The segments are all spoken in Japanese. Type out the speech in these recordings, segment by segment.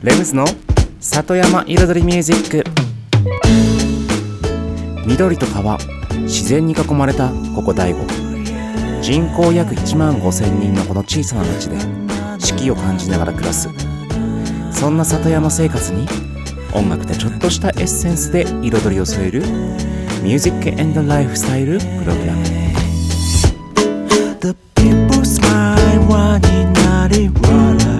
レムズの里山彩りミュージック。緑と川自然に囲まれたここ大悟。人口約1万5000人のこの小さな町で四季を感じながら暮らす。そんな里山生活に音楽でちょっとしたエッセンスで彩りを添えるミュージックエンドライフスタイルプログラム。The people smile 輪になり笑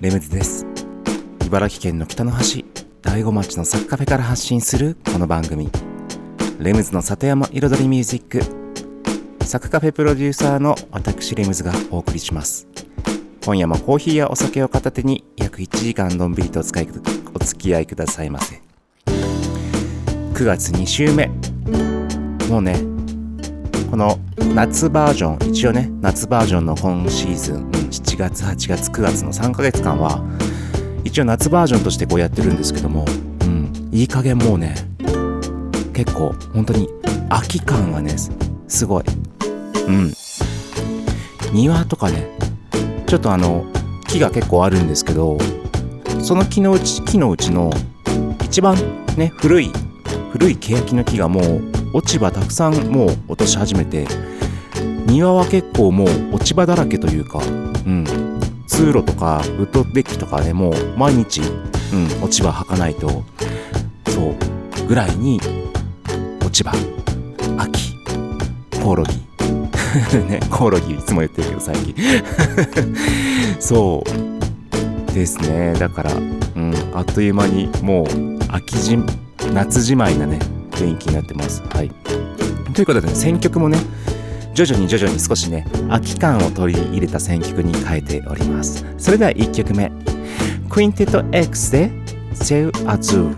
レムズです。茨城県の北の端大子町のサッカフェから発信するこの番組。レムズの里山彩りミュージック。サクカフェプロデューサーの私レムズがお送りします。今夜もコーヒーやお酒を片手に約1時間のんびりとお使いお付き合いくださいませ。9月2週目。もうねの夏バージョン一応ね夏バージョンの今シーズン、7月8月9月の3ヶ月間は一応夏バージョンとしてこうやってるんですけども、うん、いい加減もうね結構本当に秋感がねすごい。うん。庭とかねちょっとあの木が結構あるんですけどその木のうち木のうちの一番ね古い古い欅の木がもう落ち葉たくさんもう落とし始めて庭は結構もう落ち葉だらけというかうん。通路とかウッドデッキとかでも毎日、うん、落ち葉履かないとそうぐらいに落ち葉秋コオロギ。ねコオロギいつも言ってるけど最近。そう。ですね。だから、うん、あっという間にもう秋じ夏じまいなね雰囲気になってます。はい。ということで、ね、選曲もね徐々に徐々に少しね秋感を取り入れた選曲に変えております。それでは1曲目。クインテット X で「 Céu Azul」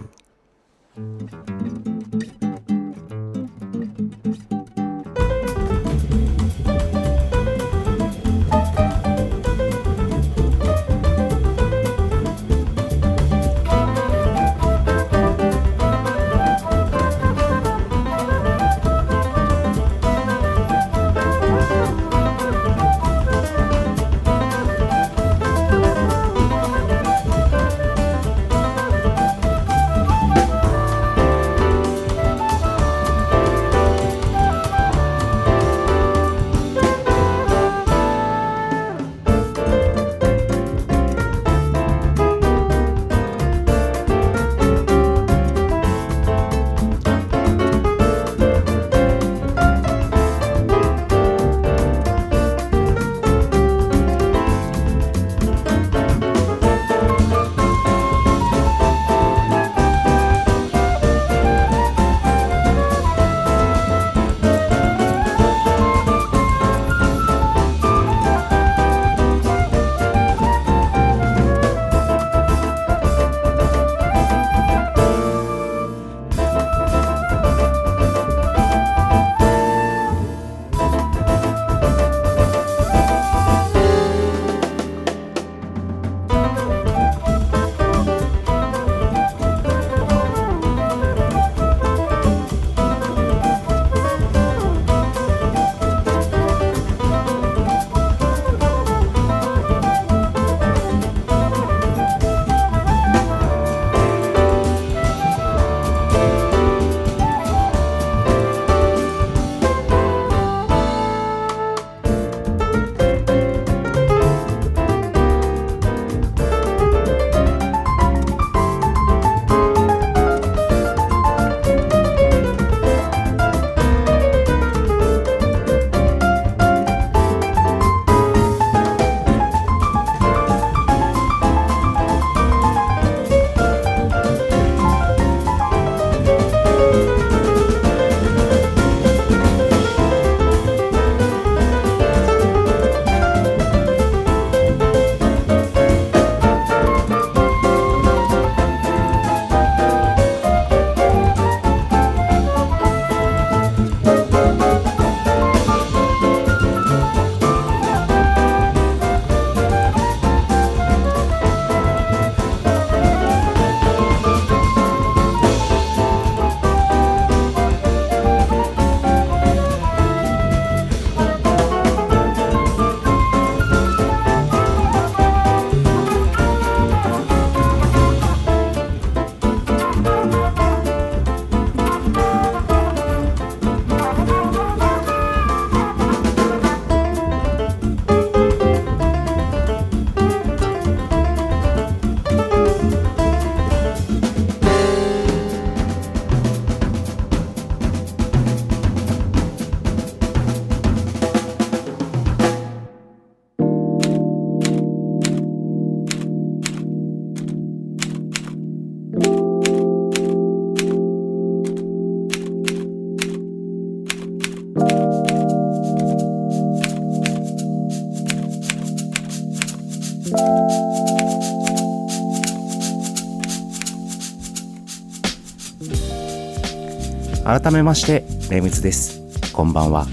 改めましてレムズです。こんばんは。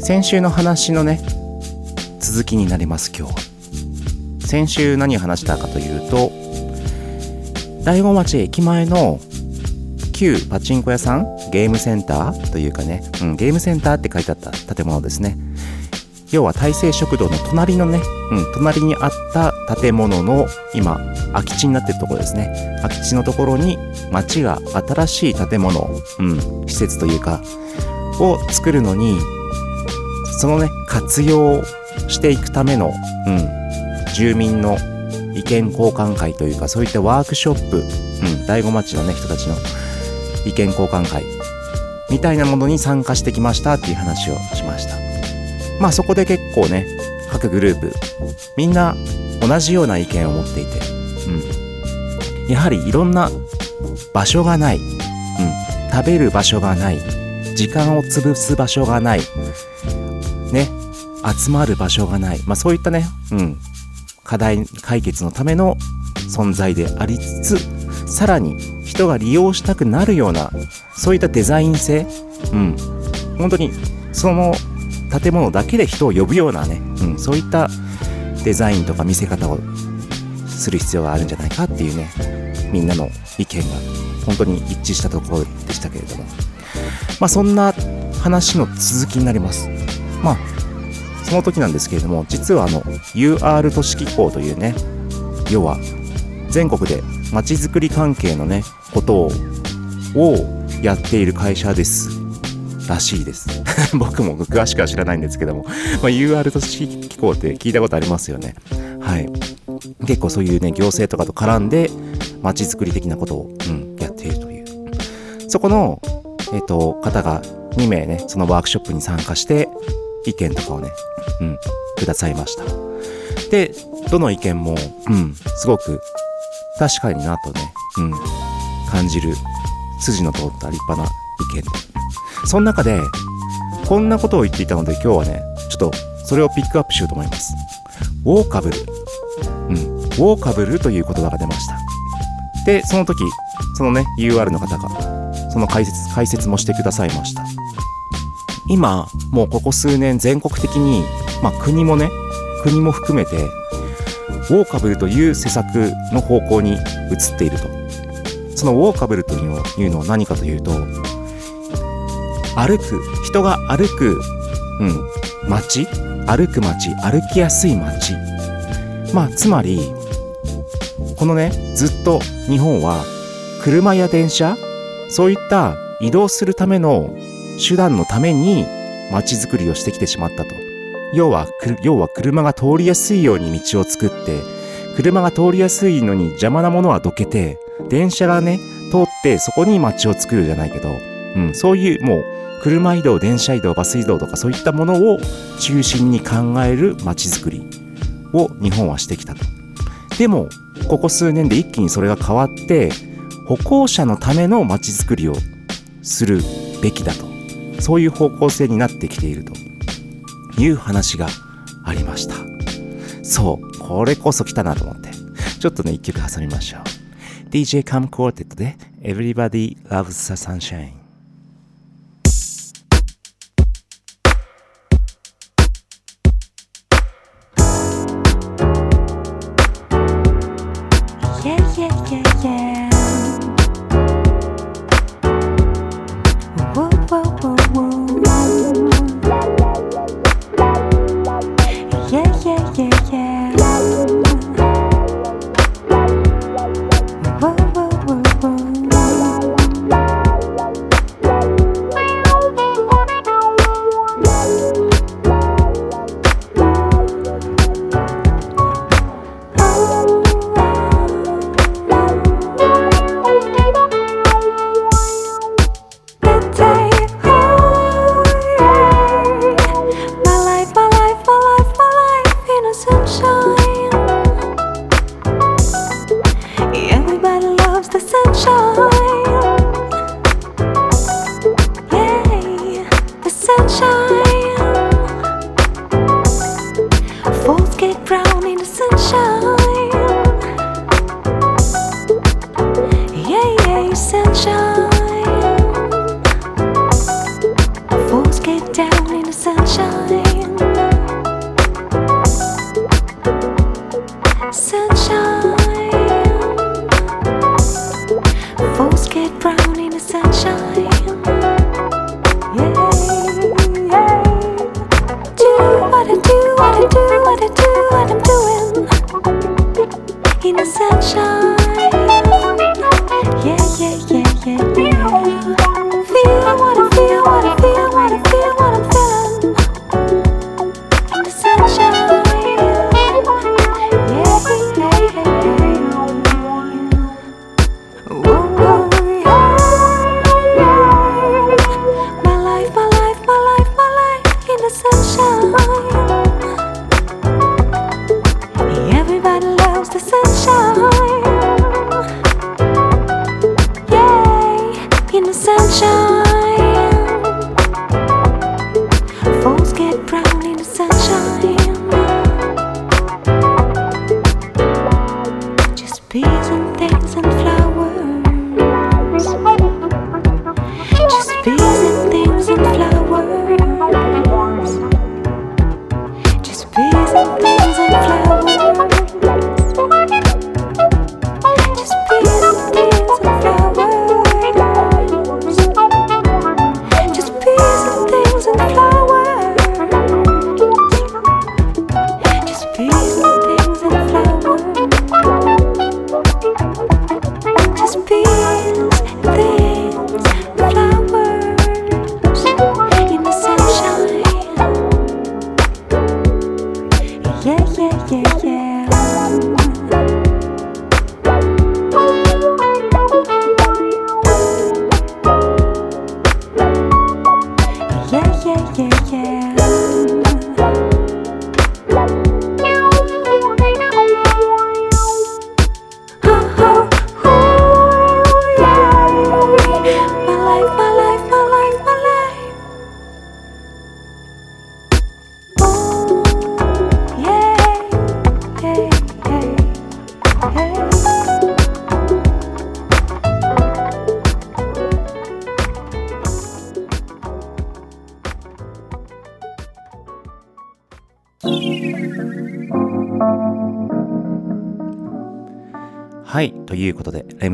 先週の話のね続きになります今日は。先週何を話したかというと大子町駅前の旧パチンコ屋さんゲームセンターというかね、うん、ゲームセンターって書いてあった建物ですね。要は大成食堂の隣のね、うん、隣にあった建物の今空き地になってるところですね。空き地のところに町が新しい建物、うん、施設というかを作るのにそのね活用していくための、うん、住民の意見交換会というかそういったワークショップ、うん、大子町のね人たちの意見交換会みたいなものに参加してきましたっていう話をしました。まあそこで結構ね各グループみんな同じような意見を持っていて、うん、やはりいろんな場所がない、うん、食べる場所がない。時間を潰す場所がない。ね。集まる場所がない、まあ、そういったね、うん、課題解決のための存在でありつつさらに人が利用したくなるようなそういったデザイン性、うん、本当にその建物だけで人を呼ぶようなね、うん、そういったデザインとか見せ方をする必要があるんじゃないかっていうねみんなの意見が本当に一致したところでしたけれども。まあそんな話の続きになります。まあその時なんですけれども実はあの UR 都市機構というね要は全国でまちづくり関係のねことをやっている会社です。らしいです。僕も詳しくは知らないんですけども、まあ、UR 都市機構って聞いたことありますよね。はい。結構そういうね行政とかと絡んでまちづくり的なことを、うん、やっているという。そこの、えっ、と方が2名ねそのワークショップに参加して意見とかをね、うん、くださいました。でどの意見も、うん、すごく確かになとね、うん、感じる。筋の通った立派な意見。その中で、こんなことを言っていたので今日はね、ちょっとそれをピックアップしようと思います。ウォーカブル。うん。ウォーカブルという言葉が出ました。で、その時、そのね、UR の方が、その解説、解説もしてくださいました。今、もうここ数年全国的に、まあ国もね、国も含めて、ウォーカブルという施策の方向に移っていると。そのウォーカブルというのは何かというと、歩く、人が歩く、うん、街？歩く街歩きやすい街まあ、つまり、このね、ずっと日本は車や電車そういった移動するための手段のために街づくりをしてきてしまったと。要は、要は車が通りやすいように道を作って、車が通りやすいのに邪魔なものはどけて、電車がね、通ってそこに街を作るじゃないけど、うん、そういうもう車移動、電車移動、バス移動とかそういったものを中心に考える街づくりを日本はしてきたと。でも、ここ数年で一気にそれが変わって、歩行者のための街づくりをするべきだと。そういう方向性になってきていると。いう話がありました。そう、これこそ来たなと思って。ちょっとね、一曲挟みましょう。DJ カムコーテットで Everybody Loves the。sunshine. essential.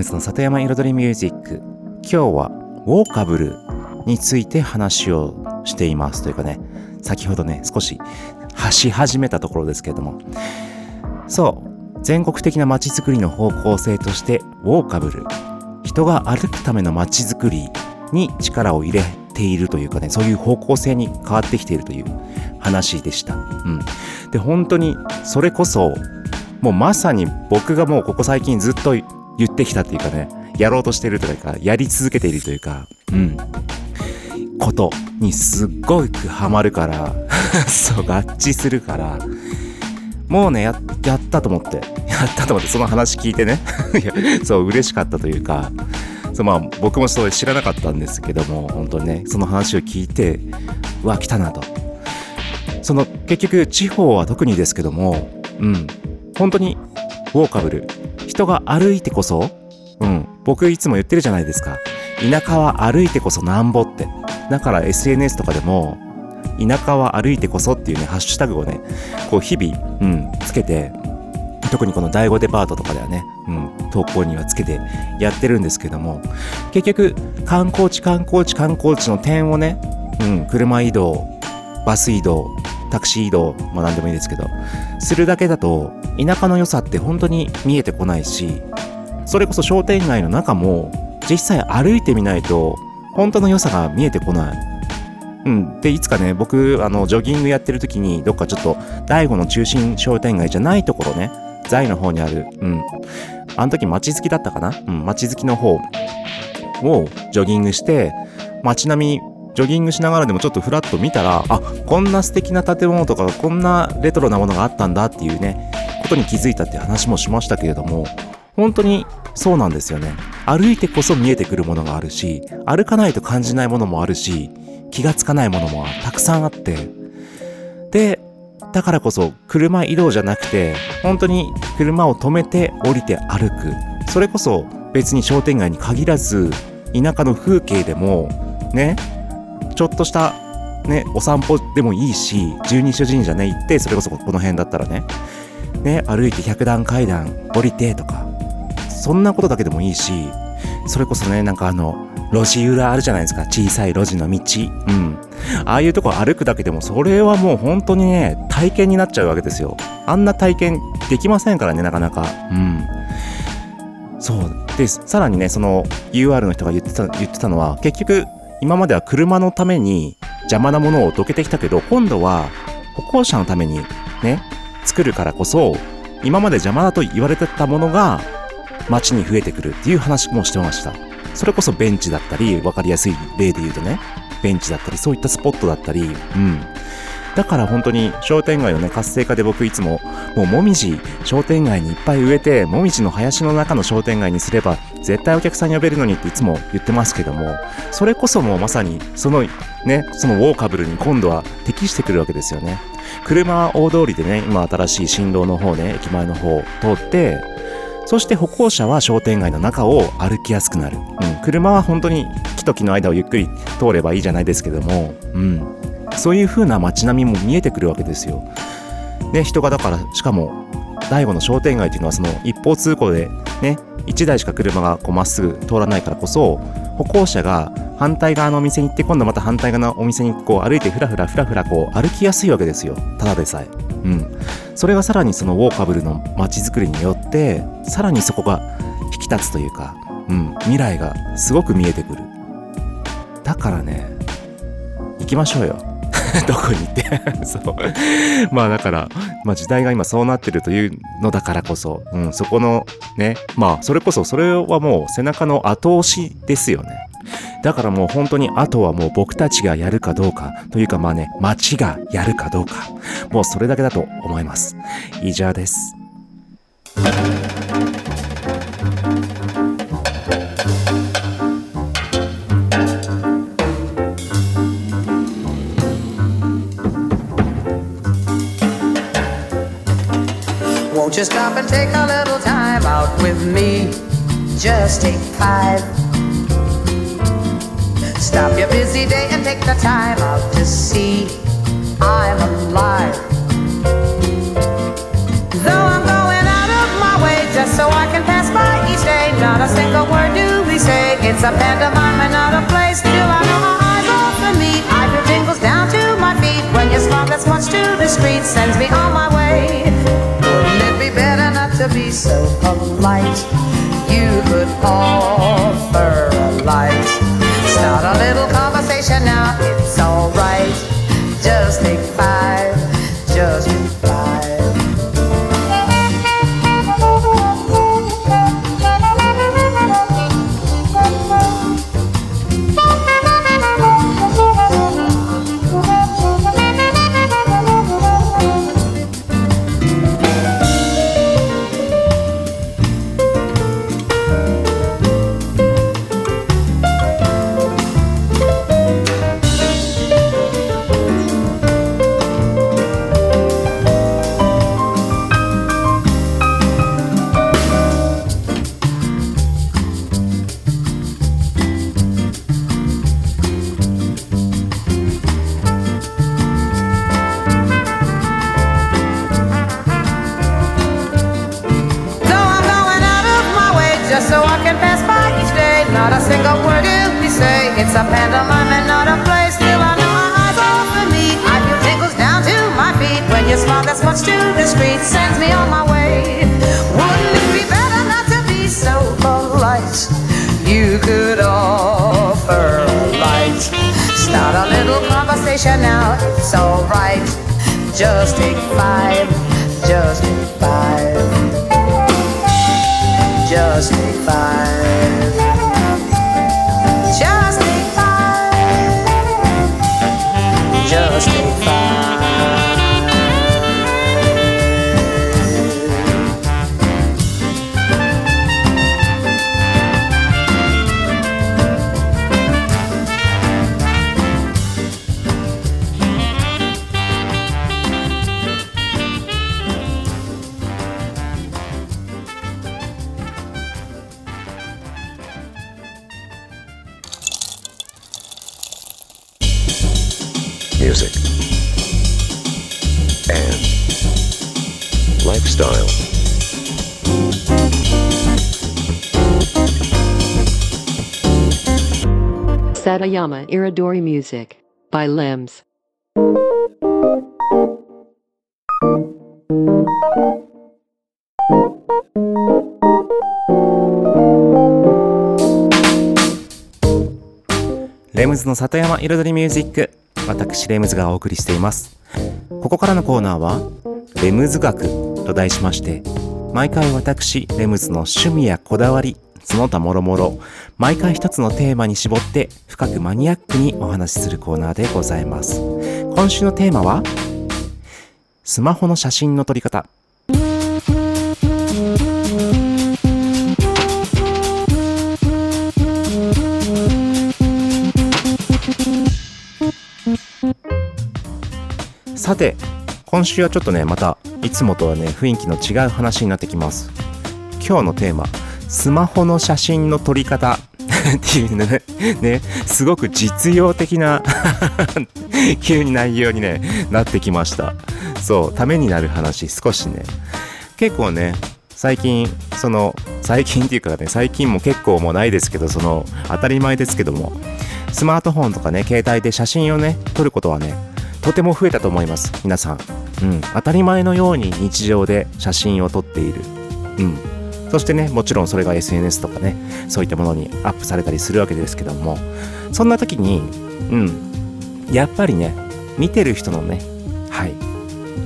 ことで、レムズの里山彩りミュージック。今日は、ウォーカブルについて話をしています。というかね、先ほどね、少し発し始めたところですけれども、そう、全国的な街づくりの方向性として、ウォーカブル、人が歩くための街づくりに力を入れているというかね、そういう方向性に変わってきているという話でした。うん。で、本当に、それこそ、もうまさに僕がもうここ最近ずっと言ってきたっていうかね、やろうとしてるというか、やり続けているというか、うん、ことにすっごくハマるから、そう、合致するから、もうね、や、やったと思って、やったと思って、その話聞いてね、そう、嬉しかったというか、そうまあ、僕もそう知らなかったんですけども、本当にね、その話を聞いて、うわ、来たなと。その、結局、地方は特にですけども、うん、本当にウォーカブル。人が歩いてこそ？うん。僕いつも言ってるじゃないですか。田舎は歩いてこそなんぼって。だから SNS とかでも田舎は歩いてこそっていうねハッシュタグをねこう日々、うん、つけて特にこの第5デパートとかではね、うん、投稿にはつけてやってるんですけども結局観光地観光地観光地の点をね、うん、車移動バス移動タクシー移動まあ何でもいいですけどするだけだと田舎の良さって本当に見えてこないしそれこそ商店街の中も実際歩いてみないと本当の良さが見えてこない。うん。で、いつかね、僕、あの、ジョギングやってる時に、どっかちょっと、第五の中心商店街じゃないところね、在の方にある、うん。あの時街好きだったかな？うん、街好きの方をジョギングして、街並み、ジョギングしながらでもちょっとフラッと見たら、あ、こんな素敵な建物とか、こんなレトロなものがあったんだっていうね、ことに気づいたって話もしましたけれども、本当にそうなんですよね。歩いてこそ見えてくるものがあるし、歩かないと感じないものもあるし、気がつかないものもたくさんあって、で、だからこそ車移動じゃなくて、本当に車を止めて降りて歩く。それこそ別に商店街に限らず、田舎の風景でも、ね、ちょっとしたね、お散歩でもいいし、十二所神社ね、行って、それこそこの辺だったらね、ね、歩いて100段階段降りてとか、そんなことだけでもいいし、それこそね、なんかあの、路地裏あるじゃないですか。小さい路地の道。うん。ああいうとこ歩くだけでも、それはもう本当にね、体験になっちゃうわけですよ。あんな体験できませんからね、なかなか。うん。そうでさらにねその UR の人が言ってた言ってたのは結局今までは車のために邪魔なものをどけてきたけど今度は歩行者のためにね作るからこそ今まで邪魔だと言われてたものが街に増えてくるっていう話もしてました。それこそベンチだったり分かりやすい例で言うとねベンチだったりそういったスポットだったりうん。だから本当に商店街のね活性化で僕いつももうもみじ商店街にいっぱい植えてもみじの林の中の商店街にすれば絶対お客さん呼べるのにっていつも言ってますけどもそれこそもうまさにそのねそのウォーカブルに今度は適してくるわけですよね。車は大通りでね今新しい新道の方ね駅前の方を通ってそして歩行者は商店街の中を歩きやすくなる、うん、車は本当に木と木の間をゆっくり通ればいいじゃないですけども、うん、そういう風な街並みも見えてくるわけですよ。で人がだからしかも第悟の商店街っていうのはその一方通行でね1台しか車がこうまっすぐ通らないからこそ歩行者が反対側のお店に行って今度また反対側のお店にこう歩いてふらふらふらふらこう歩きやすいわけですよ。ただでさえ。うん。それがさらにそのウォーカブルの街づくりによってさらにそこが引き立つというか、うん、未来がすごく見えてくる。だからね行きましょうよ。どこに行って。そう。まあだから、まあ、時代が今そうなってるというのだからこそ、うん、そこのね。まあそれこそそれはもう背中の後押しですよね。だからもう本当にあとはもう僕たちがやるかどうかというかまあね街がやるかどうかもうそれだけだと思います。以上です。Won't you stop and take a little time out with me? Just take five. Stop your busy day and take the time out to see I'm alive. Though I'm going out of my way just so I can pass by each day, not a single word do we say. It's a pantomime and not a play. Still, I know my eyes off me. I feel tingles down to my feet when your smile that's much to the street sends me on my way to be so polite. You could offer a light. Start a little conversation now, it's alright. Just take five, Iridori Music by Limbs. レムズの里山彩りミュージック私レムズがお送りしていますここからのコーナーは「レムズ学」と題しまして毎回私レムズの趣味やこだわりその他もろもろ毎回一つのテーマに絞って深くマニアックにお話しするコーナーでございます。今週のテーマはスマホの写真の撮り方。さて今週はちょっとねまたいつもとはね雰囲気の違う話になってきます。今日のテーマスマホの写真の撮り方。っていうね。ね。すごく実用的な 急に内容にねなってきました。そう。ためになる話少しね。結構ね最近その最近っていうかね最近も結構もうないですけどその当たり前ですけども。スマートフォンとかね携帯で写真をね撮ることはねとても増えたと思います。皆さん、うん、当たり前のように日常で写真を撮っている、うん、そしてねもちろんそれが SNS とかねそういったものにアップされたりするわけですけどもそんな時にうんやっぱりね見てる人のねはい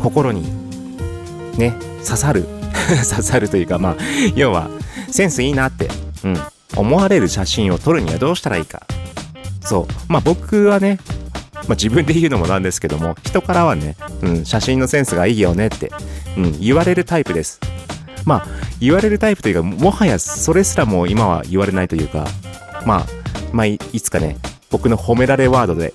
心にね刺さる 刺さるというかまあ要はセンスいいなって、うん、思われる写真を撮るにはどうしたらいいか。そう。まあ僕はねまあ、自分で言うのもなんですけども人からはね、うん、写真のセンスがいいよねって、うん、言われるタイプです。まあ言われるタイプというかもはやそれすらも今は言われないというかまあまあいいつかね僕の褒められワードで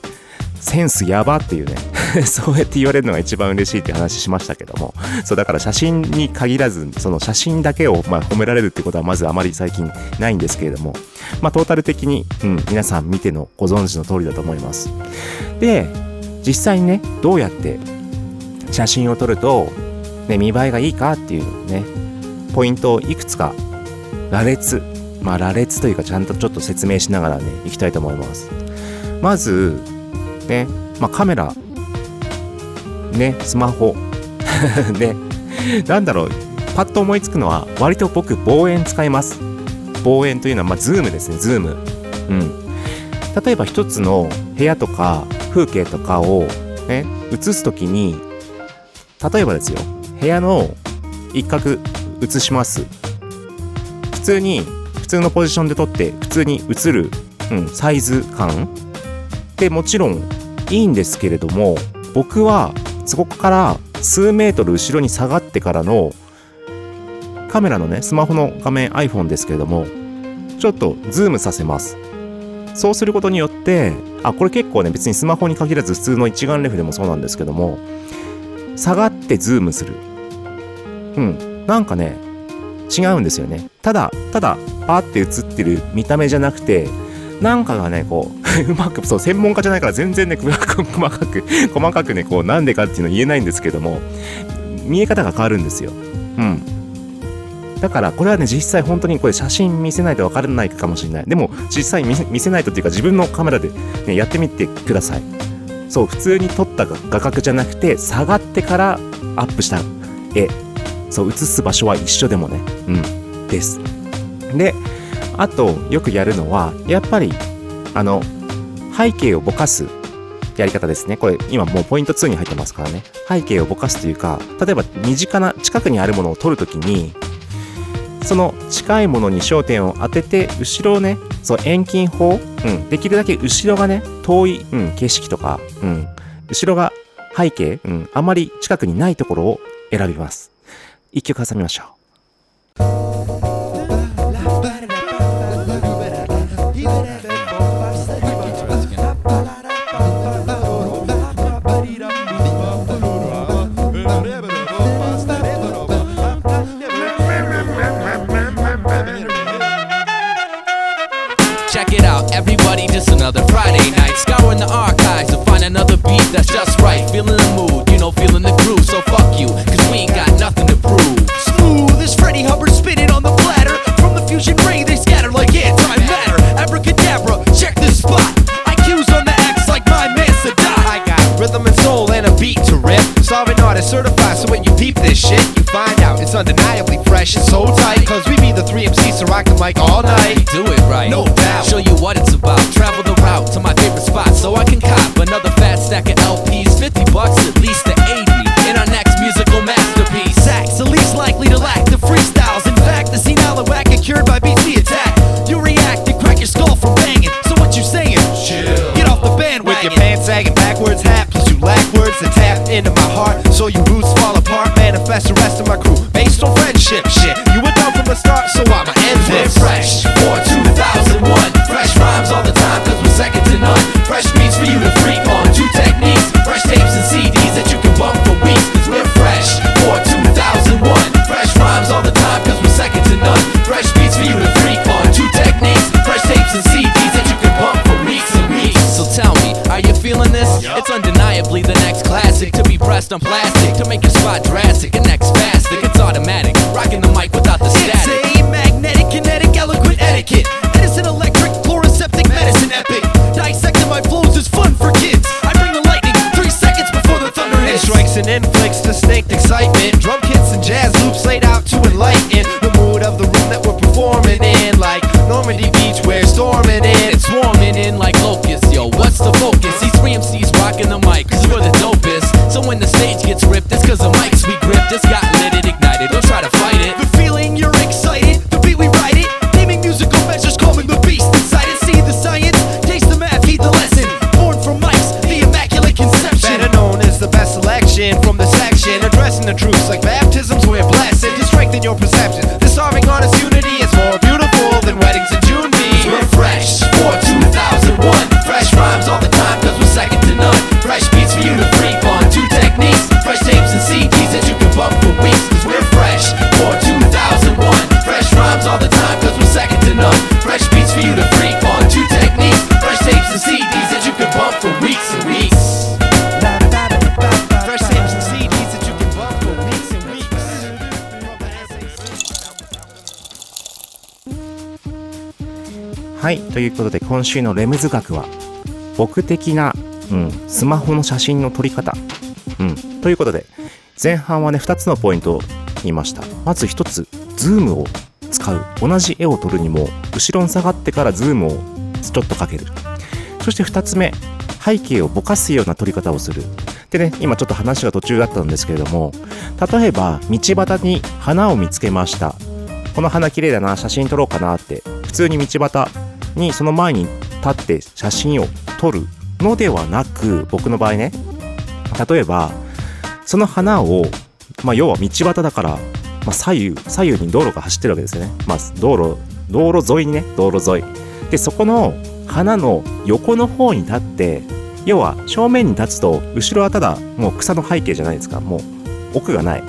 センスやばっていうね そうやって言われるのが一番嬉しいって話しましたけどもそうだから写真に限らずその写真だけをまあ褒められるってことはまずあまり最近ないんですけれどもまあトータル的に、うん、皆さん見てのご存知の通りだと思います。で実際にねどうやって写真を撮ると、ね、見栄えがいいかっていうねポイントをいくつか羅列まあ羅列というかちゃんとちょっと説明しながらねいきたいと思います。まずね、まあ、カメラねスマホ ねなんだろうパッと思いつくのは割と僕望遠使います。望遠というのはまあズームですねズーム。うん。例えば一つの部屋とか風景とかをね映す時に例えばですよ部屋の一角映します。普通に普通のポジションで撮って普通に映る、うん、サイズ感。ってもちろんいいんですけれども僕はそこから数メートル後ろに下がってからのカメラのねスマホの画面 iPhone ですけれどもちょっとズームさせます。そうすることによってあこれ結構ね別にスマホに限らず普通の一眼レフでもそうなんですけども下がってズームする。うん。なんかね違うんですよね。ただただパーって映ってる見た目じゃなくてなんかがねこう うまくそう専門家じゃないから全然ね細 かく細かくねこうなんでかっていうの言えないんですけども見え方が変わるんですよ。うん。だからこれはね実際本当にこれ写真見せないと分からないかもしれない。でも実際見せ見せないとっていうか自分のカメラで、ね、やってみてください。そう普通に撮った画角じゃなくて下がってからアップした絵。そう映す場所は一緒でもね。うん。です。であとよくやるのはやっぱりあの背景をぼかすやり方ですね。これ今もうポイント2に入ってますからね。背景をぼかすというか例えば身近な近くにあるものを撮るときにその近いものに焦点を当てて後ろをねそう遠近法、うん、できるだけ後ろがね遠い、うん、景色とか、うん、後ろが背景、うん、あまり近くにないところを選びます。一曲挟みましょう Check it out, everybody, just another Friday night. Scouring the archives to find another beat that's just right. Feeling the mood, the groove. So fuck you, cause we ain't got nothing to prove. Smooth as Freddie Hubbard spinning on the platter. From the fusion ray, they scatter like antimatter. Abracadabra, check this spot. IQ's on the X like my man Sadat. I got rhythm and soul and a beat to rip. Starving artist certified, so when you peep this shit, you find out it's undeniably fresh and so tight. Cause we be the three MCs to rock the mic all night. Do it right. No doubt. Show you what it's about. Travel the route to my favorite spot so I can heart. So your roots fall apart, manifest the rest of my crew based on friendship. Shit, on plastic to make your spot drastic ということで今週のレムズ学は僕的な、うん、スマホの写真の撮り方、うん、ということで前半はね2つのポイントを言いました。まず1つズームを使う。同じ絵を撮るにも後ろに下がってからズームをちょっとかける。そして2つ目背景をぼかすような撮り方をする。でね今ちょっと話が途中だったんですけれども例えば道端に花を見つけました。この花綺麗だな写真撮ろうかなって普通に道端にその前に立って写真を撮るのではなく僕の場合ね例えばその花を、まあ、要は道端だから、まあ、左右左右に道路が走ってるわけですよね、まあ、道路道路沿いにね道路沿い。でそこの花の横の方に立って要は正面に立つと後ろはただもう草の背景じゃないですか。もう奥がない。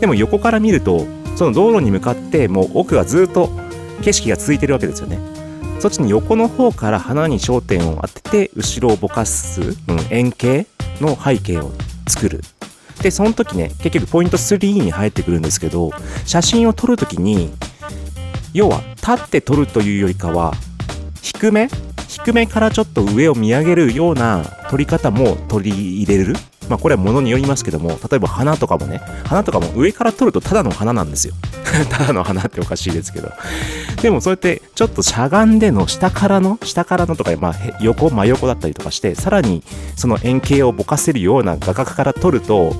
でも横から見るとその道路に向かってもう奥がずっと景色が続いてるわけですよね。そっちに横の方から花に焦点を当てて後ろをぼかす、うん、円形の背景を作る。でその時ね結局ポイント3に入ってくるんですけど写真を撮る時に要は立って撮るというよりかは低め低めからちょっと上を見上げるような撮り方も取り入れる。まあこれは物によりますけども例えば花とかもね花とかも上から撮るとただの花なんですよ。ただの花っておかしいですけど。でもそうやってちょっとしゃがんでの下からの下からのとか、まあ、横真横だったりとかしてさらにその遠景をぼかせるような画角から撮ると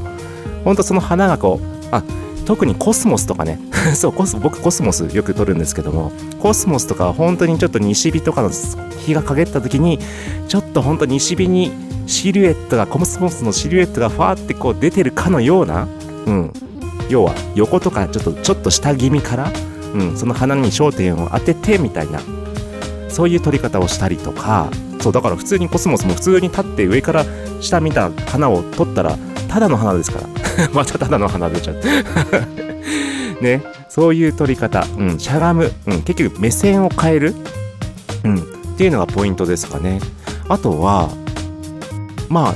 ほんとその花がこうあ特にコスモスとかね。そうコス僕コスモスよく撮るんですけどもコスモスとかは本当にちょっと西日とかの日が陰った時にちょっと本当西日にシルエットがコスモスのシルエットがファーってこう出てるかのような、うん、要は横とかちょっとちょっと下気味から、うん、その花に焦点を当ててみたいなそういう撮り方をしたりとかそうだから普通にコスモスも普通に立って上から下見た花を撮ったらただの花ですから。またただの鼻出ちゃって。ねそういう取り方、うん、しゃがむ、うん、結局目線を変える、うん、っていうのがポイントですかね。あとはま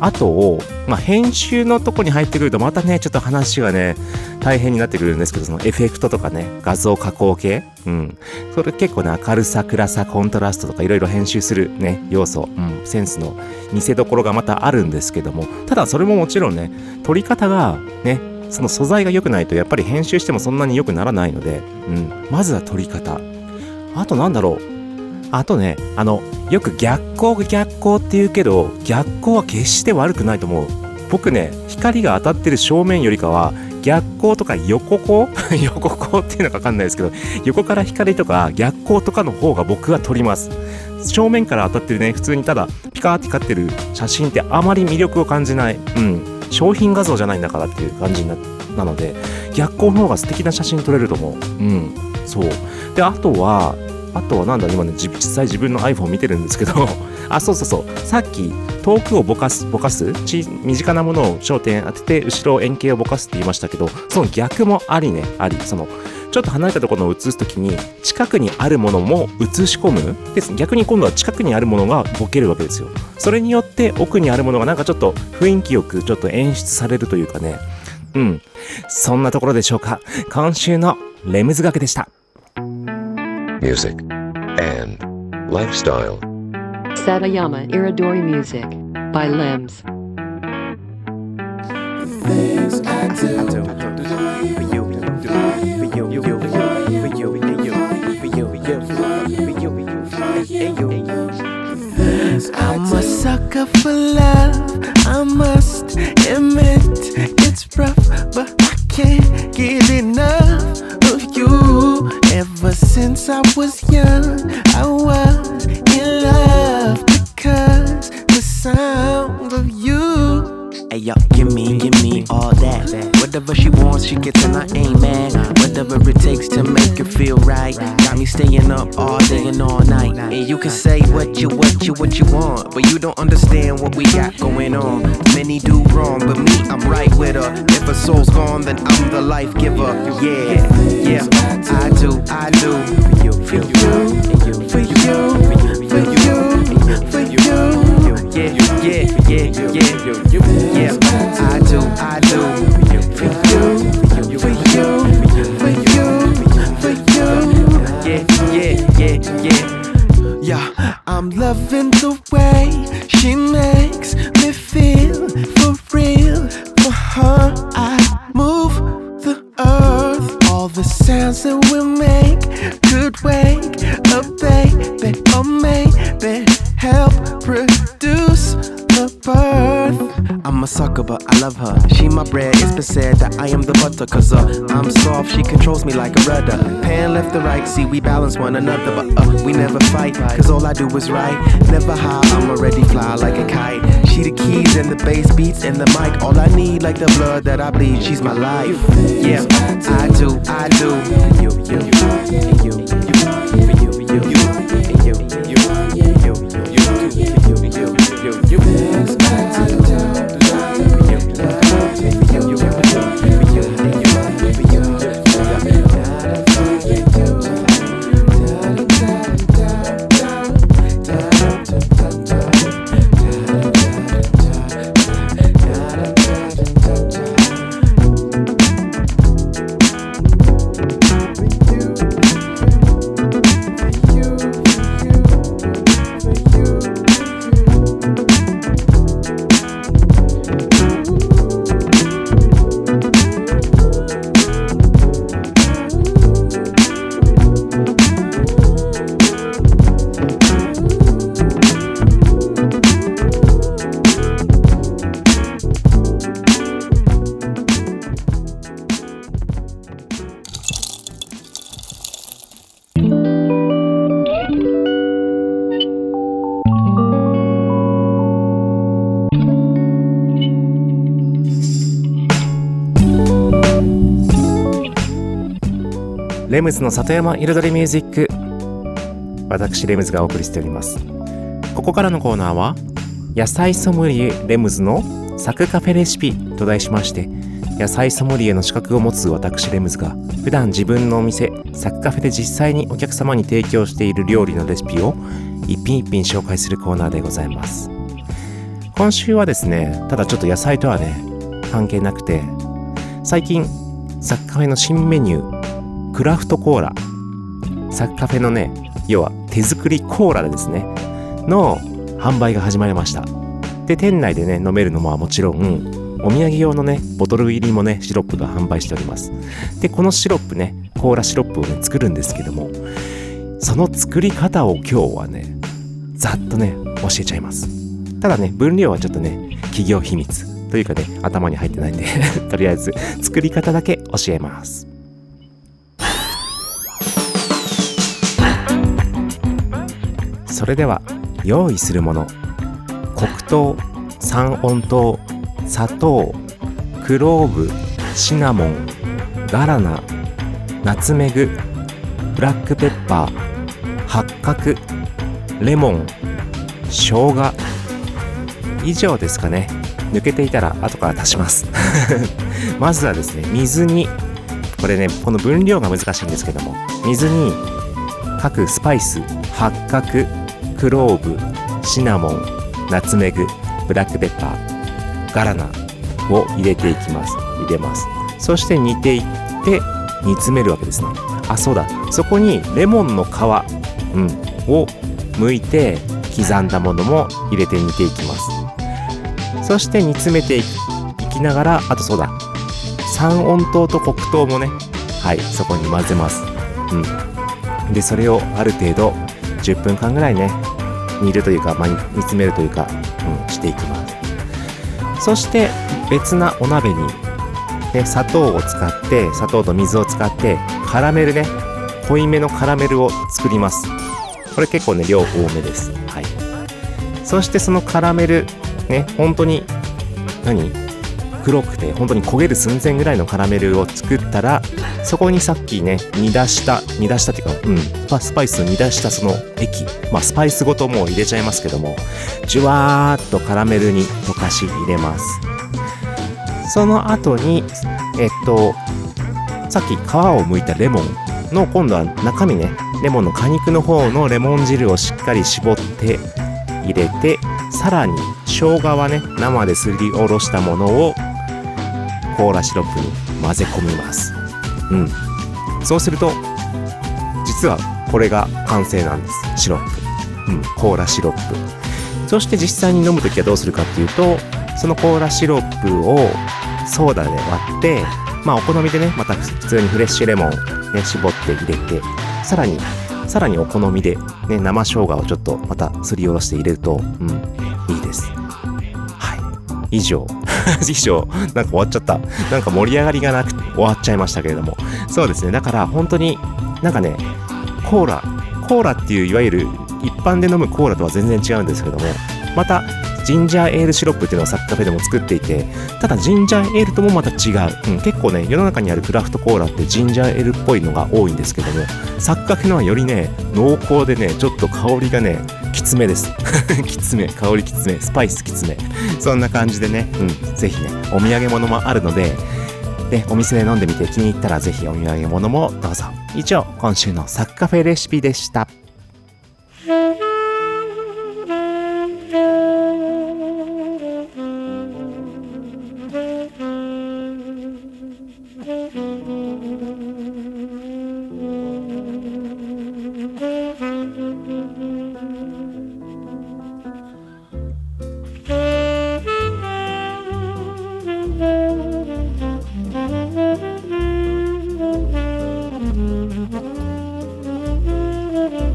ああと、まあ、編集のとこに入ってくるとまたねちょっと話がね大変になってくるんですけどそのエフェクトとかね画像加工系、うん、それ結構ね明るさ暗さコントラストとかいろいろ編集するね要素、うん、センスの見せどころがまたあるんですけどもただそれももちろんね撮り方がねその素材が良くないとやっぱり編集してもそんなに良くならないので、うん、まずは撮り方。あとなんだろう。あとねあのよく逆光逆光って言うけど逆光は決して悪くないと思う。僕ね光が当たってる正面よりかは逆光とか横光？横光っていうのか分かんないですけど横から光とか逆光とかの方が僕は撮ります。正面から当たってるね普通にただピカーって光ってる写真ってあまり魅力を感じない。うん。商品画像じゃないんだからっていう感じにななので逆光の方が素敵な写真撮れると思う。うん。そう。であとはあとはなんだ今ね実際自分の iPhone 見てるんですけど あそうそうそう。さっき遠くをぼかすぼかす？身近なものを焦点当てて後ろを円形をぼかすって言いましたけどその逆もありねあり。そのちょっと離れたところを映すときに近くにあるものも映し込む？で逆に今度は近くにあるものがボケるわけですよ。それによって奥にあるものがなんかちょっと雰囲気よくちょっと演出されるというかね。うん。そんなところでしょうか。今週のレムズ学でした。music, and lifestyle. Satayama Iridori Music by Lems. I do, for you, for you, for you, for you, for you, for you, for you, for you, for you. I'm a sucker for love. I must admit it's rough, but I can't get enough. Ever since I was young, I was in love because the sound of you. Hey yo, give me, give me all that. Whatever she wants, she gets, and I ain't mad. Whatever it takes to make her feel right. Got me staying up all day and all night. And you can say what you, what you, what you want, but you don't understand what we got going on. Many do wrong, but me, I'm right with her. If her soul's gone, then I'm the life giver. Yeah, yeah, I do, I do. For you, for you, for you, yeah, yeah, yeah, yeah. I do, I do. For you, for you, for you, for you. Yeah, yeah, yeah, yeah. Yeah, I'm loving the way she makes Cause uh, I'm soft. She controls me like a rudder. Pan left to right, see, we balance one another, but uh, we never fight, cause all I do is right. Never high, I'm already fly like a kite. She the keys and the bass beats and the mic. All I need, like the blood that I bleed, she's my life. Yeah, I do, I do. You, you, you, you, レムズの里山彩りミュージック。私レムズがお送りしております。ここからのコーナーは野菜ソムリエレムズのサクカフェレシピと題しまして野菜ソムリエの資格を持つ私レムズが普段自分のお店サクカフェで実際にお客様に提供している料理のレシピを一品一品紹介するコーナーでございます。今週はですねただちょっと野菜とはね関係なくて最近サクカフェの新メニュークラフトコーラ。サクカフェのね要は手作りコーラですね。の販売が始まりました。で店内でね飲めるのももちろんお土産用のねボトル入りもねシロップが販売しております。でこのシロップねコーラシロップをね作るんですけどもその作り方を今日はねざっとね教えちゃいます。ただね分量はちょっとね企業秘密というかね頭に入ってないんで とりあえず作り方だけ教えます。それでは用意するもの。黒糖三温糖砂糖クローブシナモンガラナナツメグブラックペッパー八角レモン生姜。以上ですかね。抜けていたら後から足します。まずはですね水にこれねこの分量が難しいんですけども水に各スパイス八角クローブシナモンナツメグブラックペッパーガラナを入れていきます。入れます。そして煮ていって煮詰めるわけですね。あそうだ。そこにレモンの皮、うん、を剥いて刻んだものも入れて煮ていきます。そして煮詰めていきながらあとそうだ。三温糖と黒糖もね。はいそこに混ぜます。うん。でそれをある程度10分間ぐらいね煮るというか、まあ、煮詰めるというか、うん、していきます。そして別なお鍋に、ね、砂糖を使って砂糖と水を使ってカラメルね濃いめのカラメルを作ります。これ結構ね量多めです。はい。そしてそのカラメルね本当に何？黒くて本当に焦げる寸前ぐらいのカラメルを作ったらそこにさっきね煮出した煮出したっていうかうん。まあスパイスを煮出したその液。まあスパイスごともう入れちゃいますけどもじゅわーっとカラメルに溶かし入れます。その後にえっとさっき皮を剥いたレモンの今度は中身ねレモンの果肉の方のレモン汁をしっかり絞って入れてさらに生姜はね生ですりおろしたものをコーラシロップに混ぜ込みます。うんそうすると実はこれが完成なんですシロップうんコーラシロップそして実際に飲む時はどうするかっていうとそのコーラシロップをソーダで割ってまあお好みでねまた普通にフレッシュレモンね絞って入れてさらにさらにお好みで、ね、生生姜をちょっとまたすりおろして入れると、うん、いいです。はい。以上。以上。なんか終わっちゃった。なんか盛り上がりがなくて終わっちゃいましたけれども。そうですね。だから本当になんかね、コーラ、コーラっていういわゆる一般で飲むコーラとは全然違うんですけども、またジンジャーエールシロップっていうのをサッカフェでも作っていてただジンジャーエールともまた違う、うん、結構ね世の中にあるクラフトコーラってジンジャーエールっぽいのが多いんですけどもサッカフェのはよりね濃厚でねちょっと香りがねきつめです。きつめ。香りきつめ。スパイスきつめ。そんな感じでね、うん、ぜひねお土産物もあるのででお店で飲んでみて気に入ったらぜひお土産物もどうぞ。以上今週のサッカフェレシピでした Mm-hmm.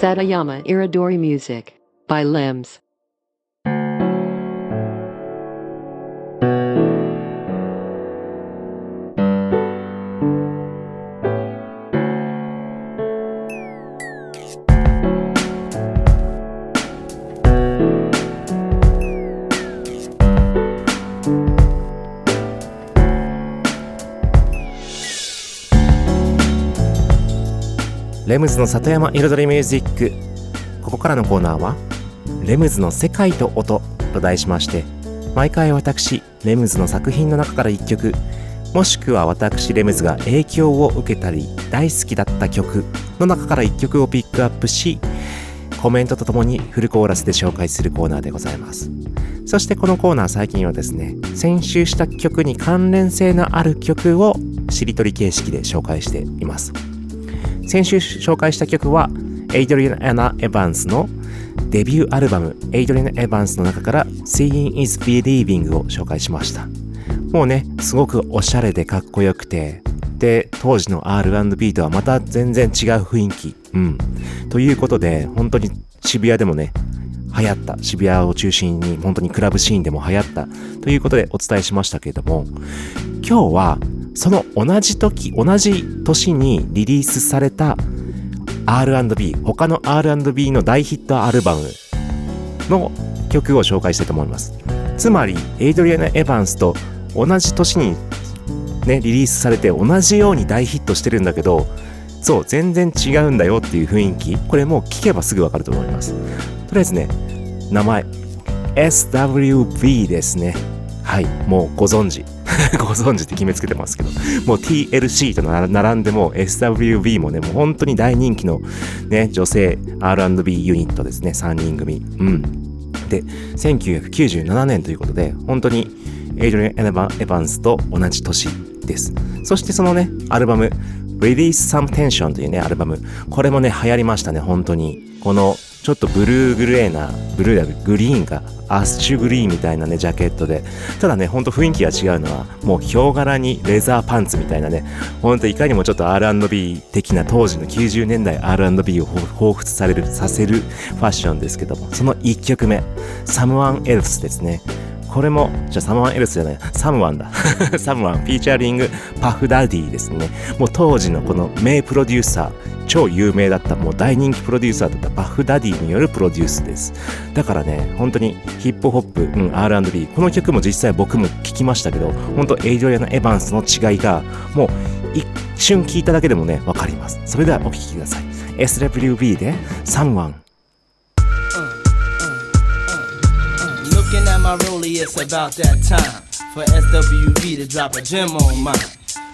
Satayama Iridori Music by Limbs. レムズの里山彩りミュージック。ここからのコーナーは「レムズの世界と音」と題しまして毎回私レムズの作品の中から1曲もしくは私レムズが影響を受けたり大好きだった曲の中から1曲をピックアップしコメントとともにフルコーラスで紹介するコーナーでございます。そしてこのコーナー最近はですね先週した曲に関連性のある曲をしりとり形式で紹介しています。先週紹介した曲はエイドリア・ナ・エヴァンスのデビューアルバムエイドリアン・エヴァンスの中から Seeing is Believing を紹介しました。もうねすごくおしゃれでかっこよくてで当時の R&B とはまた全然違う雰囲気。うん。ということで本当に渋谷でもね流行った。渋谷を中心に本当にクラブシーンでも流行った。ということでお伝えしましたけれども今日はその同じ時同じ年にリリースされた R&B 他の R&B の大ヒットアルバムの曲を紹介したいと思います。つまりエイドリアナ・エヴァンスと同じ年にねリリースされて同じように大ヒットしてるんだけどそう全然違うんだよっていう雰囲気。これもう聞けばすぐわかると思います。とりあえずね名前 SWV ですね。はいもうご存知。ご存知って決めつけてますけど。もう TLC と並んでも SWV もねもう本当に大人気のね女性 R&B ユニットですね。3人組。うん。で1997年ということで本当にエイドリアン・エヴァンスと同じ年です。そしてそのねアルバム Release Some Tension というねアルバム。これもね流行りましたね。本当に。このちょっとブルーグレーなブルーだグリーンかアッシュグリーンみたいなねジャケットで。ただねほんと雰囲気が違うのはもうヒョウ柄にレザーパンツみたいなね。ほんといかにもちょっと R&B 的な当時の90年代 R&B を彷彿されるさせるファッションですけども。その1曲目 Someone Else ですね。これも、じゃあ Someone Else じゃない、 Someone だ。Someone、featuringパフダディですね。もう当時のこの名プロデューサー、超有名だったもう大人気プロデューサーだったパフダディによるプロデュースですだからね本当にヒップホップ、うん、R&B この曲も実際僕も聴きましたけど本当エイドリアナ・エヴァンスの違いがもう一瞬聞いただけでもねわかりますそれではお聴きください SWV で「Someone」Looking at my rollie, it's about that time for SWV to drop a gem on mine.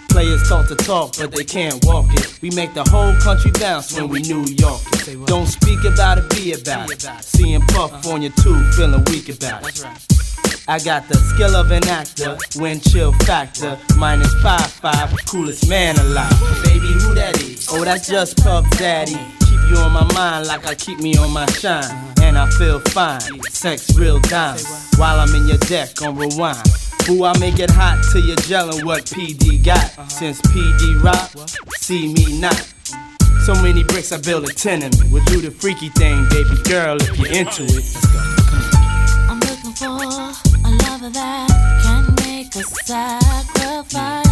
Players talk to talk, but they can't walk it. We make the whole country bounce when we New York it. Don't speak about it, be about it. Seeing Puff uh-huh. on your tube, feeling weak about it. I got the skill of an actor, wind chill factor, minus five five, coolest man alive. Baby, who that is? Oh, that's just Puff Daddy. Keep you on my mind like I keep me on my shine, uh-huh. And I feel fine. Sex real dime, while I'm in your deck on rewind. Boo, I make it hot till you're gelling what PD got. Since PD rock, see me not. So many bricks, I build a tenement. We'll do the freaky thing, baby girl, if you're into it. Let's go. I'm looking for a lover that can make a sacrifice.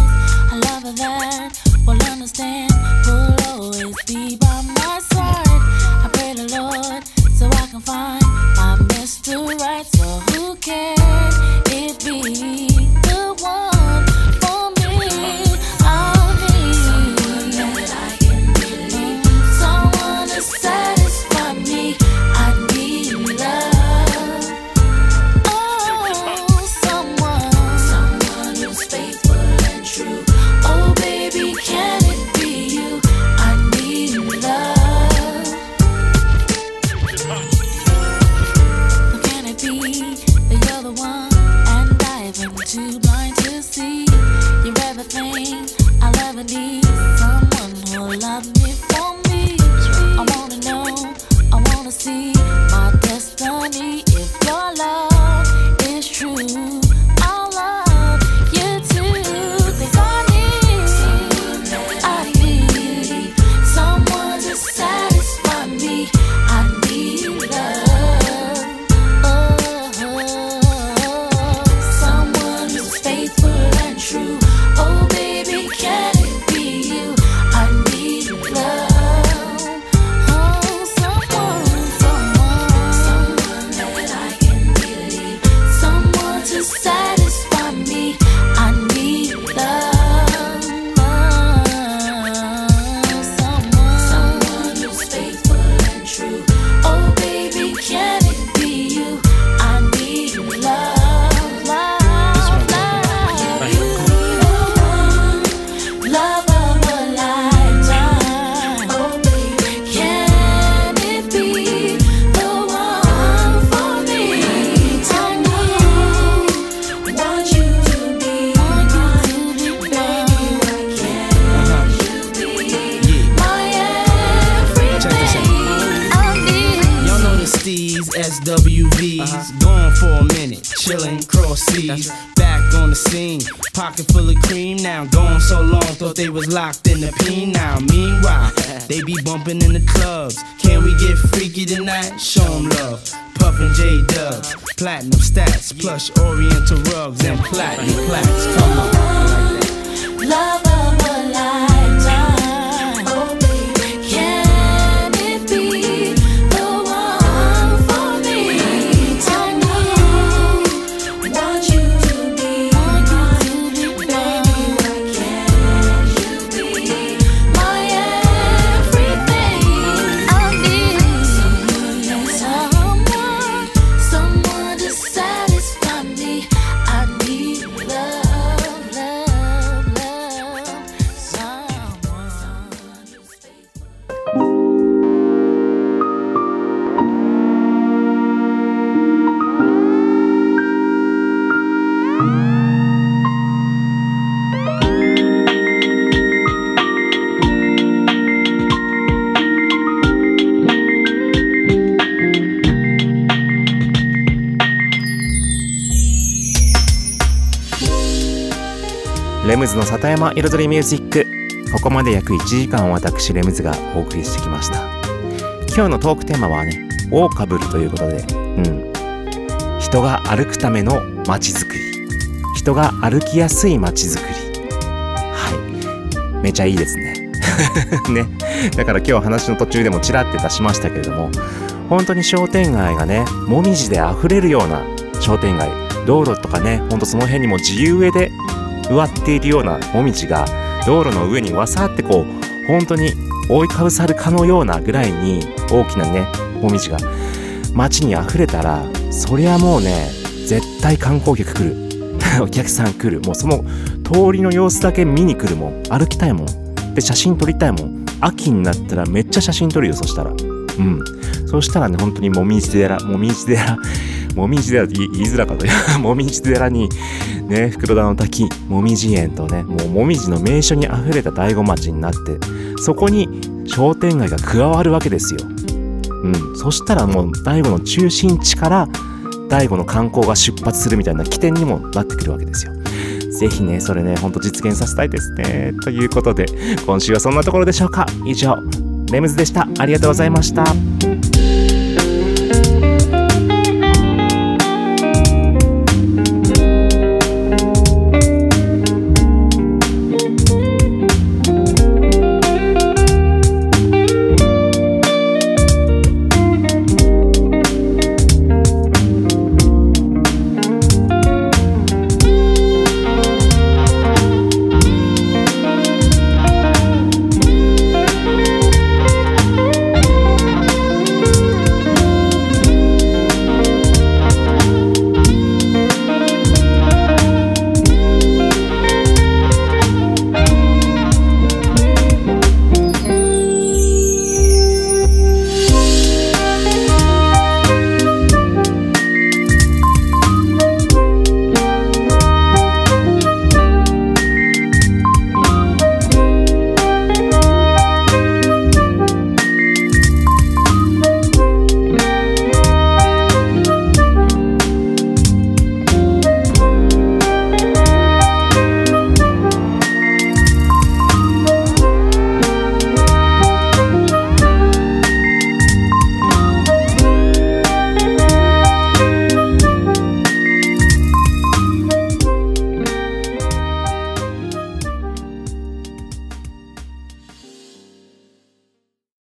A lover that will understand, レムズの里山彩りミュージック。ここまで約1時間私レムズがお送りしてきました。今日のトークテーマはねオーカブルということでうん。人が歩くための街づくり。人が歩きやすい街づくり。はい。めちゃいいですね。ね。だから今日話の途中でもちらって出しましたけれども、本当に商店街がね、もみじで溢れるような商店街、道路とかね、ほんとその辺にも自由植えで植わっているようなもみじが、道路の上にわさってこう、本当に覆いかぶさるかのようなぐらいに大きなね、もみじが街に溢れたら、そりゃもうね、絶対観光客来る。お客さん来る。もうその通りの様子だけ見に来るもん。歩きたいもん。で、写真撮りたいもん。秋になったらめっちゃ写真撮るよ、そしたら。うん。そしたらね、本当にもみじ寺、もみじ寺、もみじ寺って言いづらかった。もみじ寺に、ね、袋田の滝、もみじ園とね、もうもみじの名所に溢れた醍醐町になって、そこに商店街が加わるわけですよ。うん。そしたらもう醍醐の中心地から、醍醐の観光が出発するみたいな起点にもなってくるわけですよ。ぜひね、それね、ほんと実現させたいですね。ということで、今週はそんなところでしょうか。以上、レムズでした。ありがとうございました。